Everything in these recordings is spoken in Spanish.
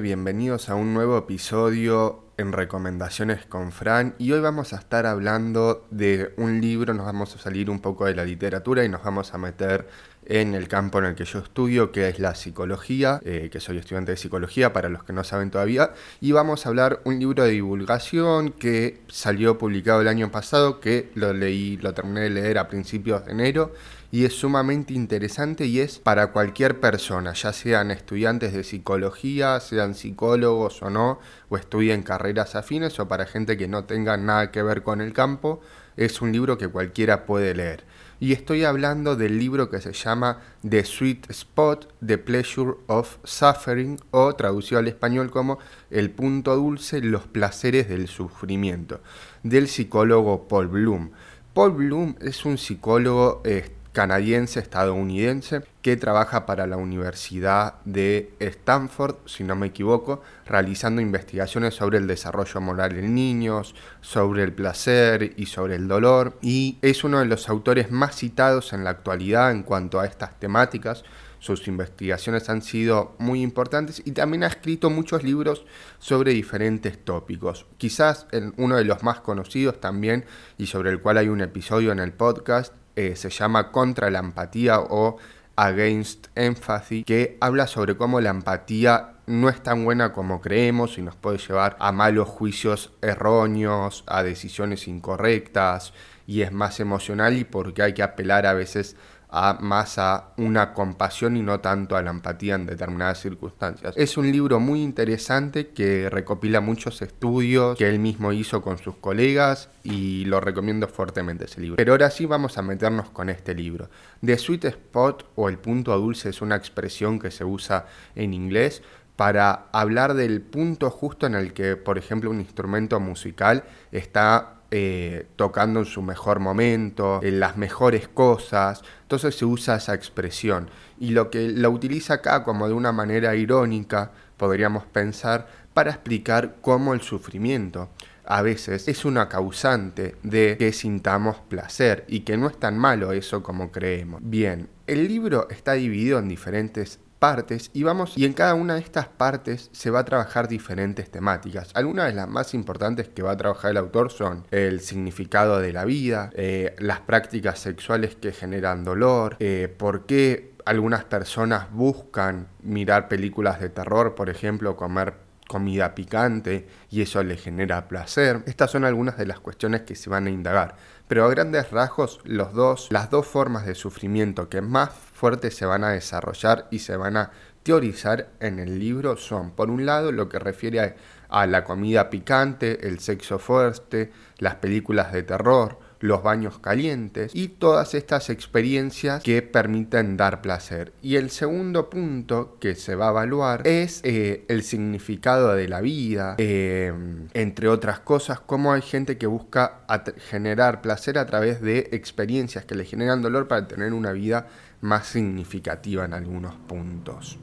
Bienvenidos a un nuevo episodio en Recomendaciones con Fran. Y hoy vamos a estar hablando de un libro, nos vamos a salir un poco de la literatura y nos vamos a meter en el campo en el que yo estudio, que es la psicología, eh, que soy estudiante de psicología para los que no saben todavía, y vamos a hablar un libro de divulgación que salió publicado el año pasado, que lo leí, lo terminé de leer a principios de enero, y es sumamente interesante y es para cualquier persona, ya sean estudiantes de psicología, sean psicólogos o no, o estudien carreras afines, o para gente que no tenga nada que ver con el campo, es un libro que cualquiera puede leer y estoy hablando del libro que se llama The Sweet Spot, The Pleasure of Suffering, o traducido al español como El punto dulce, los placeres del sufrimiento, del psicólogo Paul Bloom. Paul Bloom es un psicólogo canadiense estadounidense que trabaja para la Universidad de Stanford, si no me equivoco, realizando investigaciones sobre el desarrollo moral en niños, sobre el placer y sobre el dolor, y es uno de los autores más citados en la actualidad en cuanto a estas temáticas. Sus investigaciones han sido muy importantes y también ha escrito muchos libros sobre diferentes tópicos. Quizás uno de los más conocidos también y sobre el cual hay un episodio en el podcast eh, se llama Contra la empatía o Against Empathy, que habla sobre cómo la empatía no es tan buena como creemos y nos puede llevar a malos juicios erróneos, a decisiones incorrectas y es más emocional y porque hay que apelar a veces más a una compasión y no tanto a la empatía en determinadas circunstancias. Es un libro muy interesante que recopila muchos estudios que él mismo hizo con sus colegas y lo recomiendo fuertemente ese libro. Pero ahora sí vamos a meternos con este libro. The Sweet Spot o el punto dulce es una expresión que se usa en inglés para hablar del punto justo en el que, por ejemplo, un instrumento musical está eh, tocando en su mejor momento, en las mejores cosas. Entonces se usa esa expresión. Y lo que la utiliza acá como de una manera irónica, podríamos pensar, para explicar cómo el sufrimiento a veces es una causante de que sintamos placer y que no es tan malo eso como creemos. Bien, el libro está dividido en diferentes partes y vamos y en cada una de estas partes se va a trabajar diferentes temáticas. Algunas de las más importantes que va a trabajar el autor son el significado de la vida, eh, las prácticas sexuales que generan dolor, eh, por qué algunas personas buscan mirar películas de terror, por ejemplo, comer comida picante y eso le genera placer. Estas son algunas de las cuestiones que se van a indagar. Pero a grandes rasgos, los dos, las dos formas de sufrimiento que más fuertes se van a desarrollar y se van a teorizar en el libro son, por un lado, lo que refiere a, a la comida picante, el sexo fuerte, las películas de terror, los baños calientes y todas estas experiencias que permiten dar placer. Y el segundo punto que se va a evaluar es eh, el significado de la vida, eh, entre otras cosas, cómo hay gente que busca generar placer a través de experiencias que le generan dolor para tener una vida más significativa en algunos puntos.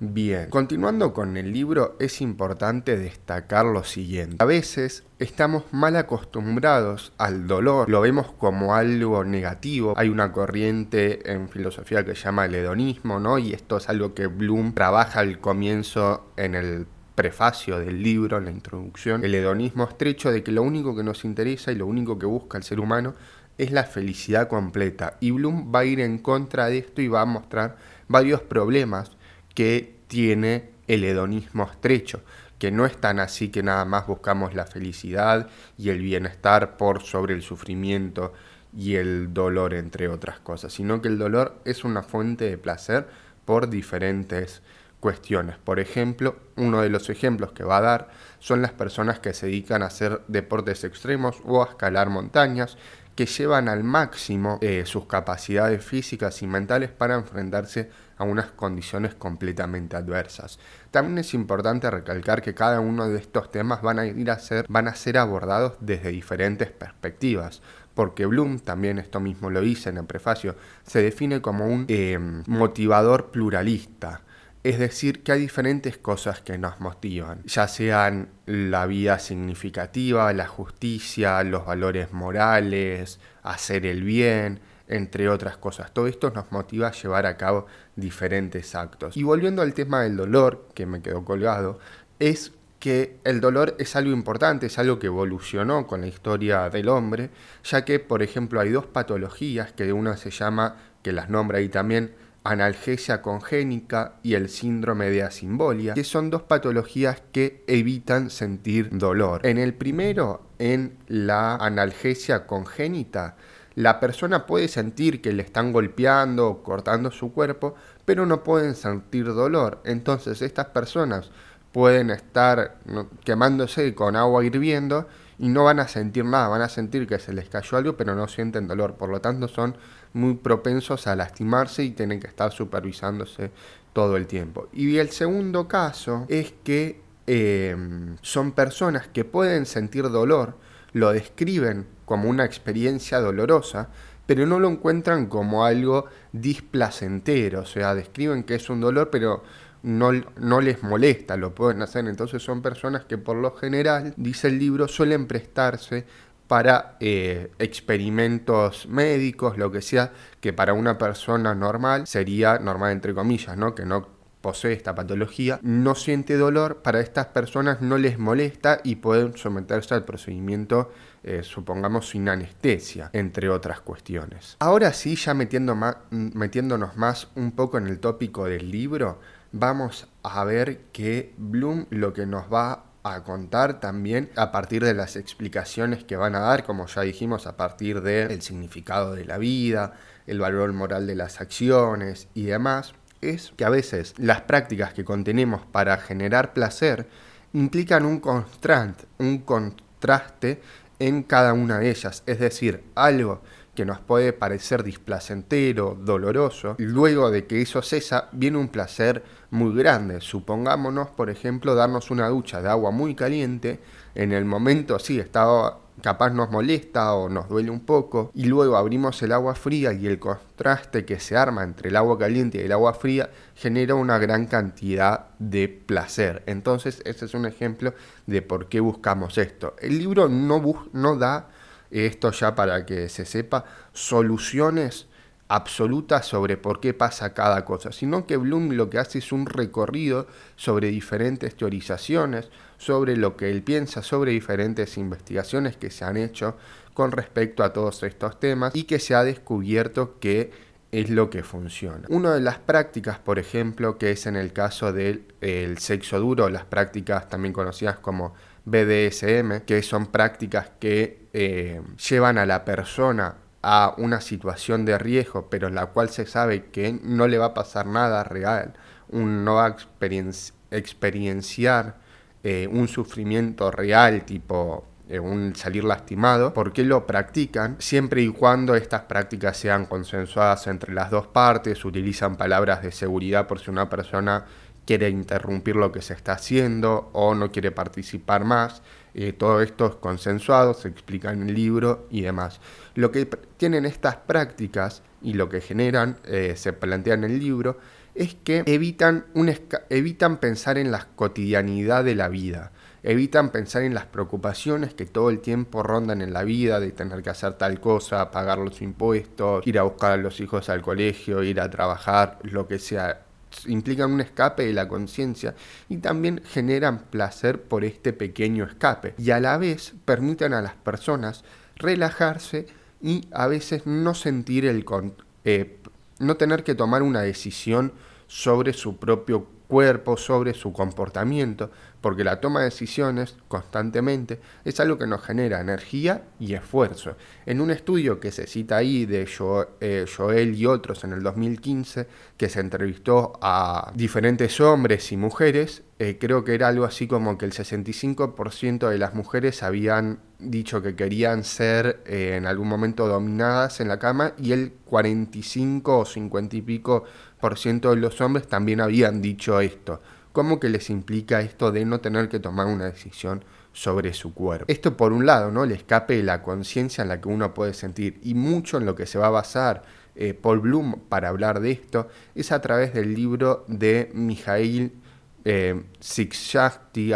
Bien, continuando con el libro, es importante destacar lo siguiente. A veces estamos mal acostumbrados al dolor, lo vemos como algo negativo. Hay una corriente en filosofía que se llama el hedonismo, ¿no? Y esto es algo que Bloom trabaja al comienzo en el prefacio del libro, en la introducción, el hedonismo estrecho de que lo único que nos interesa y lo único que busca el ser humano es la felicidad completa. Y Bloom va a ir en contra de esto y va a mostrar varios problemas que tiene el hedonismo estrecho, que no es tan así que nada más buscamos la felicidad y el bienestar por sobre el sufrimiento y el dolor, entre otras cosas, sino que el dolor es una fuente de placer por diferentes cuestiones. Por ejemplo, uno de los ejemplos que va a dar son las personas que se dedican a hacer deportes extremos o a escalar montañas, que llevan al máximo eh, sus capacidades físicas y mentales para enfrentarse a unas condiciones completamente adversas. También es importante recalcar que cada uno de estos temas van a ir a ser, van a ser abordados desde diferentes perspectivas porque Bloom, también esto mismo lo dice en el prefacio, se define como un eh, motivador pluralista. Es decir, que hay diferentes cosas que nos motivan, ya sean la vida significativa, la justicia, los valores morales, hacer el bien, entre otras cosas. Todo esto nos motiva a llevar a cabo diferentes actos. Y volviendo al tema del dolor, que me quedó colgado, es que el dolor es algo importante, es algo que evolucionó con la historia del hombre, ya que, por ejemplo, hay dos patologías, que una se llama, que las nombra ahí también, analgesia congénica y el síndrome de asimbolia, que son dos patologías que evitan sentir dolor. En el primero, en la analgesia congénita, la persona puede sentir que le están golpeando o cortando su cuerpo, pero no pueden sentir dolor. Entonces estas personas pueden estar quemándose con agua hirviendo y no van a sentir nada, van a sentir que se les cayó algo, pero no sienten dolor. Por lo tanto, son muy propensos a lastimarse y tienen que estar supervisándose todo el tiempo. Y el segundo caso es que em, son personas que pueden sentir dolor, lo describen como una experiencia dolorosa, pero no lo encuentran como algo displacentero, o sea, describen que es un dolor, pero no, no, les molesta, lo pueden hacer. Entonces son personas que por lo general, dice el libro, suelen prestarse para eh, experimentos médicos, lo que sea, que para una persona normal sería normal entre comillas, ¿no? Que no posee esta patología, no siente dolor, para estas personas no les molesta y pueden someterse al procedimiento, eh, supongamos, sin anestesia, entre otras cuestiones. Ahora sí, ya metiéndonos más un poco en el tópico del libro, vamos a ver que Bloom lo que nos va a contar también a partir de las explicaciones que van a dar, como ya dijimos, a partir del significado de la vida, el valor moral de las acciones y demás, es que a veces las prácticas que contenemos para generar placer implican un contraste, un contraste en cada una de ellas, es decir, algo que nos puede parecer displacentero, doloroso, luego de que eso cesa, viene un placer muy grande. Supongámonos, por ejemplo, darnos una ducha de agua muy caliente, en el momento sí, estaba capaz nos molesta o nos duele un poco, y luego abrimos el agua fría y el contraste que se arma entre el agua caliente y el agua fría genera una gran cantidad de placer. Entonces, ese es un ejemplo de por qué buscamos esto. El libro no, no da esto ya para que se sepa, soluciones absolutas sobre por qué pasa cada cosa, sino que Bloom lo que hace es un recorrido sobre diferentes teorizaciones, sobre lo que él piensa, sobre diferentes investigaciones que se han hecho con respecto a todos estos temas y que se ha descubierto que es lo que funciona. Una de las prácticas, por ejemplo, que es en el caso del sexo duro, las prácticas también conocidas como BDSM, que son prácticas que eh, llevan a la persona a una situación de riesgo, pero en la cual se sabe que no le va a pasar nada real, un, no va a experienciar eh, un sufrimiento real tipo eh, un salir lastimado, ¿por qué lo practican? Siempre y cuando estas prácticas sean consensuadas entre las dos partes, utilizan palabras de seguridad por si una persona quiere interrumpir lo que se está haciendo o no quiere participar más. Eh, todo esto es consensuado, se explica en el libro y demás. Lo que tienen estas prácticas y lo que generan, eh, se plantea en el libro, es que evitan, un evitan pensar en la cotidianidad de la vida, evitan pensar en las preocupaciones que todo el tiempo rondan en la vida, de tener que hacer tal cosa, pagar los impuestos, ir a buscar a los hijos al colegio, ir a trabajar, lo que sea implican un escape de la conciencia y también generan placer por este pequeño escape. Y a la vez permiten a las personas relajarse y a veces no sentir el eh, no tener que tomar una decisión sobre su propio cuerpo, sobre su comportamiento, porque la toma de decisiones constantemente es algo que nos genera energía y esfuerzo. En un estudio que se cita ahí de eh, Joel y otros en el 2015, que se entrevistó a diferentes hombres y mujeres, eh, creo que era algo así como que el 65% de las mujeres habían dicho que querían ser eh, en algún momento dominadas en la cama y el 45 o 50 y pico por ciento de los hombres también habían dicho esto. ¿Cómo que les implica esto de no tener que tomar una decisión sobre su cuerpo? Esto por un lado, ¿no? El escape de la conciencia en la que uno puede sentir y mucho en lo que se va a basar eh, Paul Bloom para hablar de esto es a través del libro de Mijail eh,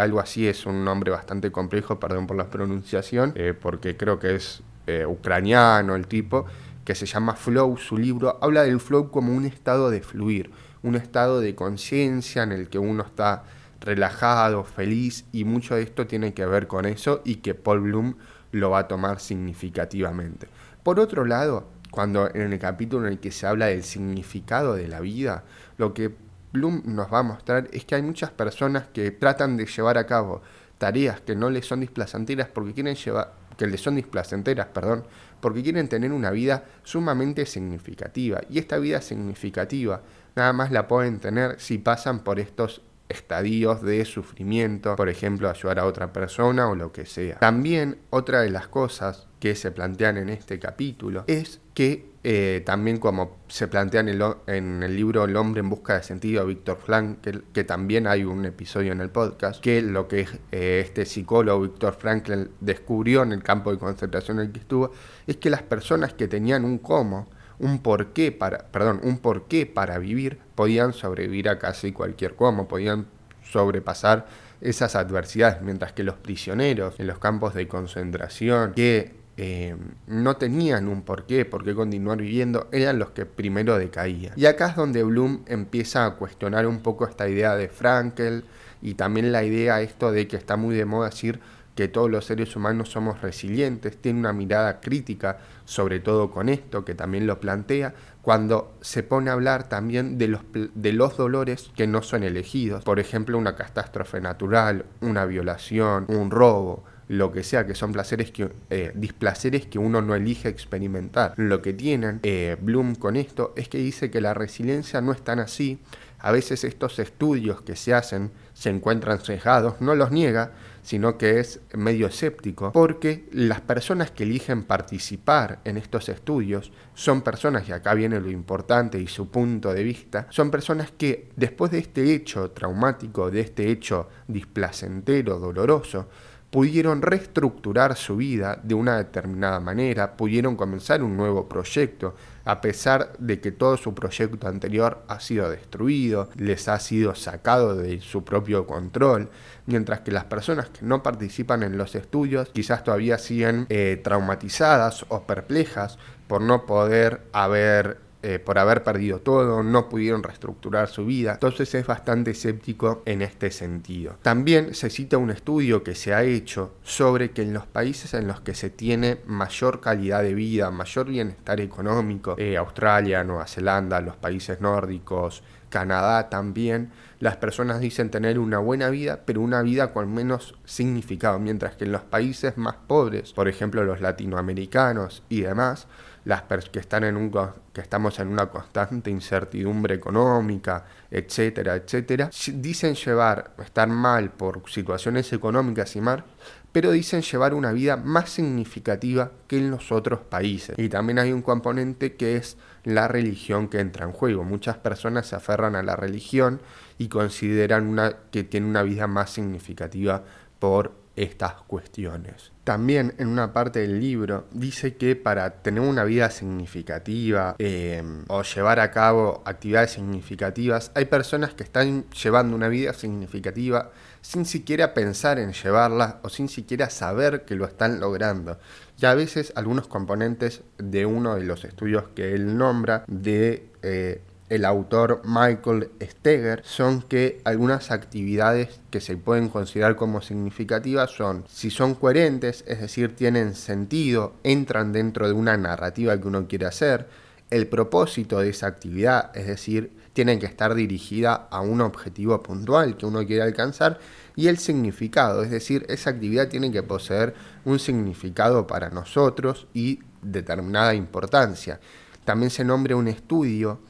algo así, es un nombre bastante complejo, perdón por la pronunciación, eh, porque creo que es eh, ucraniano el tipo, que se llama Flow, su libro, habla del flow como un estado de fluir, un estado de conciencia en el que uno está relajado, feliz y mucho de esto tiene que ver con eso y que Paul Bloom lo va a tomar significativamente. Por otro lado, cuando en el capítulo en el que se habla del significado de la vida, lo que Bloom nos va a mostrar es que hay muchas personas que tratan de llevar a cabo tareas que no les son displacenteras porque quieren llevar que les son displacenteras, perdón, porque quieren tener una vida sumamente significativa y esta vida significativa nada más la pueden tener si pasan por estos estadios de sufrimiento, por ejemplo, ayudar a otra persona o lo que sea. También otra de las cosas que se plantean en este capítulo es que eh, también como se plantea en el, en el, libro El hombre en busca de sentido, Víctor Frank, que, también hay un episodio en el podcast, que lo que eh, este psicólogo Víctor Franklin descubrió en el campo de concentración en el que estuvo, es que las personas que tenían un cómo, un porqué para, perdón, un porqué para vivir, podían sobrevivir a casi cualquier cómo, podían sobrepasar esas adversidades, mientras que los prisioneros en los campos de concentración que eh, no tenían un porqué, por qué continuar viviendo, eran los que primero decaían. Y acá es donde Bloom empieza a cuestionar un poco esta idea de Frankel y también la idea esto de que está muy de moda decir que todos los seres humanos somos resilientes, tiene una mirada crítica, sobre todo con esto, que también lo plantea, cuando se pone a hablar también de los, de los dolores que no son elegidos, por ejemplo, una catástrofe natural, una violación, un robo, lo que sea, que son placeres que, eh, displaceres que uno no elige experimentar. Lo que tienen eh, Bloom con esto es que dice que la resiliencia no es tan así. A veces estos estudios que se hacen se encuentran cejados, no los niega, sino que es medio escéptico, porque las personas que eligen participar en estos estudios son personas, y acá viene lo importante y su punto de vista, son personas que después de este hecho traumático, de este hecho displacentero, doloroso, pudieron reestructurar su vida de una determinada manera, pudieron comenzar un nuevo proyecto, a pesar de que todo su proyecto anterior ha sido destruido, les ha sido sacado de su propio control, mientras que las personas que no participan en los estudios quizás todavía siguen eh, traumatizadas o perplejas por no poder haber eh, por haber perdido todo, no pudieron reestructurar su vida, entonces es bastante escéptico en este sentido. También se cita un estudio que se ha hecho sobre que en los países en los que se tiene mayor calidad de vida, mayor bienestar económico, eh, Australia, Nueva Zelanda, los países nórdicos, Canadá también, las personas dicen tener una buena vida, pero una vida con menos significado, mientras que en los países más pobres, por ejemplo los latinoamericanos y demás, las que están en un que estamos en una constante incertidumbre económica, etcétera, etcétera, dicen llevar estar mal por situaciones económicas y más, pero dicen llevar una vida más significativa que en los otros países. Y también hay un componente que es la religión que entra en juego. Muchas personas se aferran a la religión y consideran una, que tiene una vida más significativa por estas cuestiones. También en una parte del libro dice que para tener una vida significativa em, o llevar a cabo actividades significativas, hay personas que están llevando una vida significativa sin siquiera pensar en llevarla o sin siquiera saber que lo están logrando. Y a veces algunos componentes de uno de los estudios que él nombra de eh, el autor Michael Steger son que algunas actividades que se pueden considerar como significativas son si son coherentes, es decir, tienen sentido, entran dentro de una narrativa que uno quiere hacer, el propósito de esa actividad, es decir, tienen que estar dirigida a un objetivo puntual que uno quiere alcanzar y el significado, es decir, esa actividad tiene que poseer un significado para nosotros y determinada importancia. También se nombra un estudio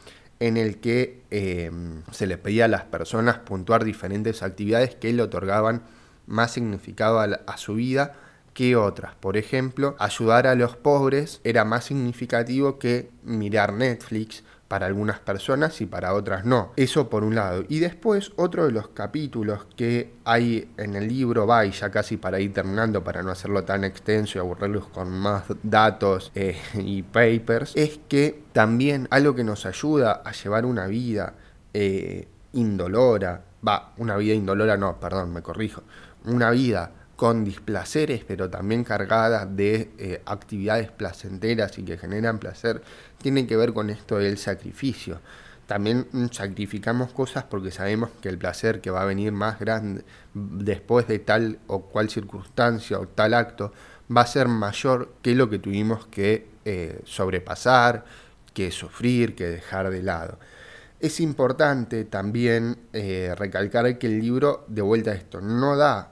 en el que em, se les pedía a las personas puntuar diferentes actividades que le otorgaban más significado a, su vida que otras. Por ejemplo, ayudar a los pobres era más significativo que mirar Netflix para algunas personas y para otras no. Eso por un lado. Y después otro de los capítulos que hay en el libro, va y ya casi para ir terminando, para no hacerlo tan extenso y aburrirlos con más datos eh, y papers, es que también algo que nos ayuda a llevar una vida eh, indolora, va, una vida indolora no, perdón, me corrijo, una vida con displaceres, pero también cargadas de eh, actividades placenteras y que generan placer, tienen que ver con esto del sacrificio. También sacrificamos cosas porque sabemos que el placer que va a venir más grande después de tal o cual circunstancia o tal acto va a ser mayor que lo que tuvimos que eh, sobrepasar, que sufrir, que dejar de lado. Es importante también eh, recalcar que el libro, de vuelta a esto, no da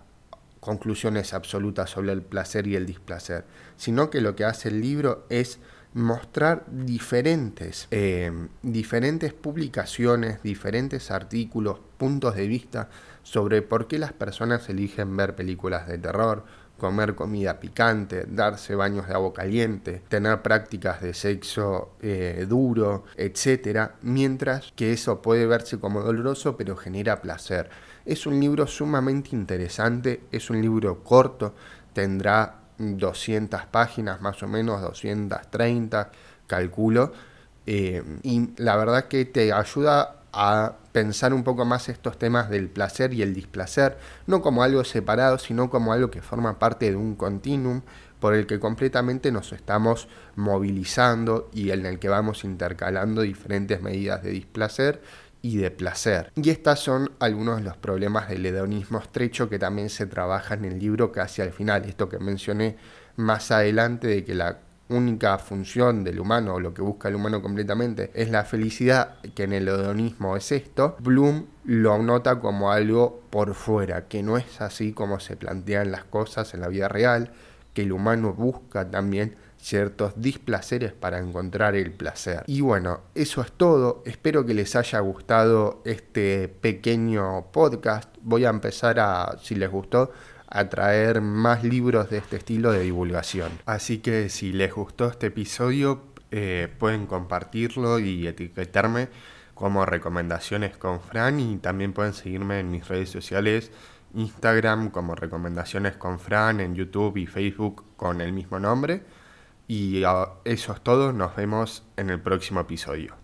conclusiones absolutas sobre el placer y el displacer, sino que lo que hace el libro es mostrar diferentes, eh, diferentes publicaciones, diferentes artículos, puntos de vista sobre por qué las personas eligen ver películas de terror, comer comida picante, darse baños de agua caliente, tener prácticas de sexo eh, duro, etc. Mientras que eso puede verse como doloroso pero genera placer. Es un libro sumamente interesante, es un libro corto, tendrá 200 páginas más o menos, 230 calculo, eh, y la verdad que te ayuda a pensar un poco más estos temas del placer y el displacer, no como algo separado, sino como algo que forma parte de un continuum por el que completamente nos estamos movilizando y en el que vamos intercalando diferentes medidas de displacer y de placer. Y estas son algunos de los problemas del hedonismo estrecho que también se trabaja en el libro casi al final, esto que mencioné más adelante de que la única función del humano, o lo que busca el humano completamente, es la felicidad, que en el hedonismo es esto, Bloom lo nota como algo por fuera, que no es así como se plantean las cosas en la vida real, que el humano busca también ciertos displaceres para encontrar el placer. Y bueno, eso es todo. Espero que les haya gustado este pequeño podcast. Voy a empezar a, si les gustó, a traer más libros de este estilo de divulgación. Así que si les gustó este episodio, eh, pueden compartirlo y etiquetarme como recomendaciones con Fran y también pueden seguirme en mis redes sociales, Instagram como recomendaciones con Fran, en YouTube y Facebook con el mismo nombre. Y eso es todo, nos vemos en el próximo episodio.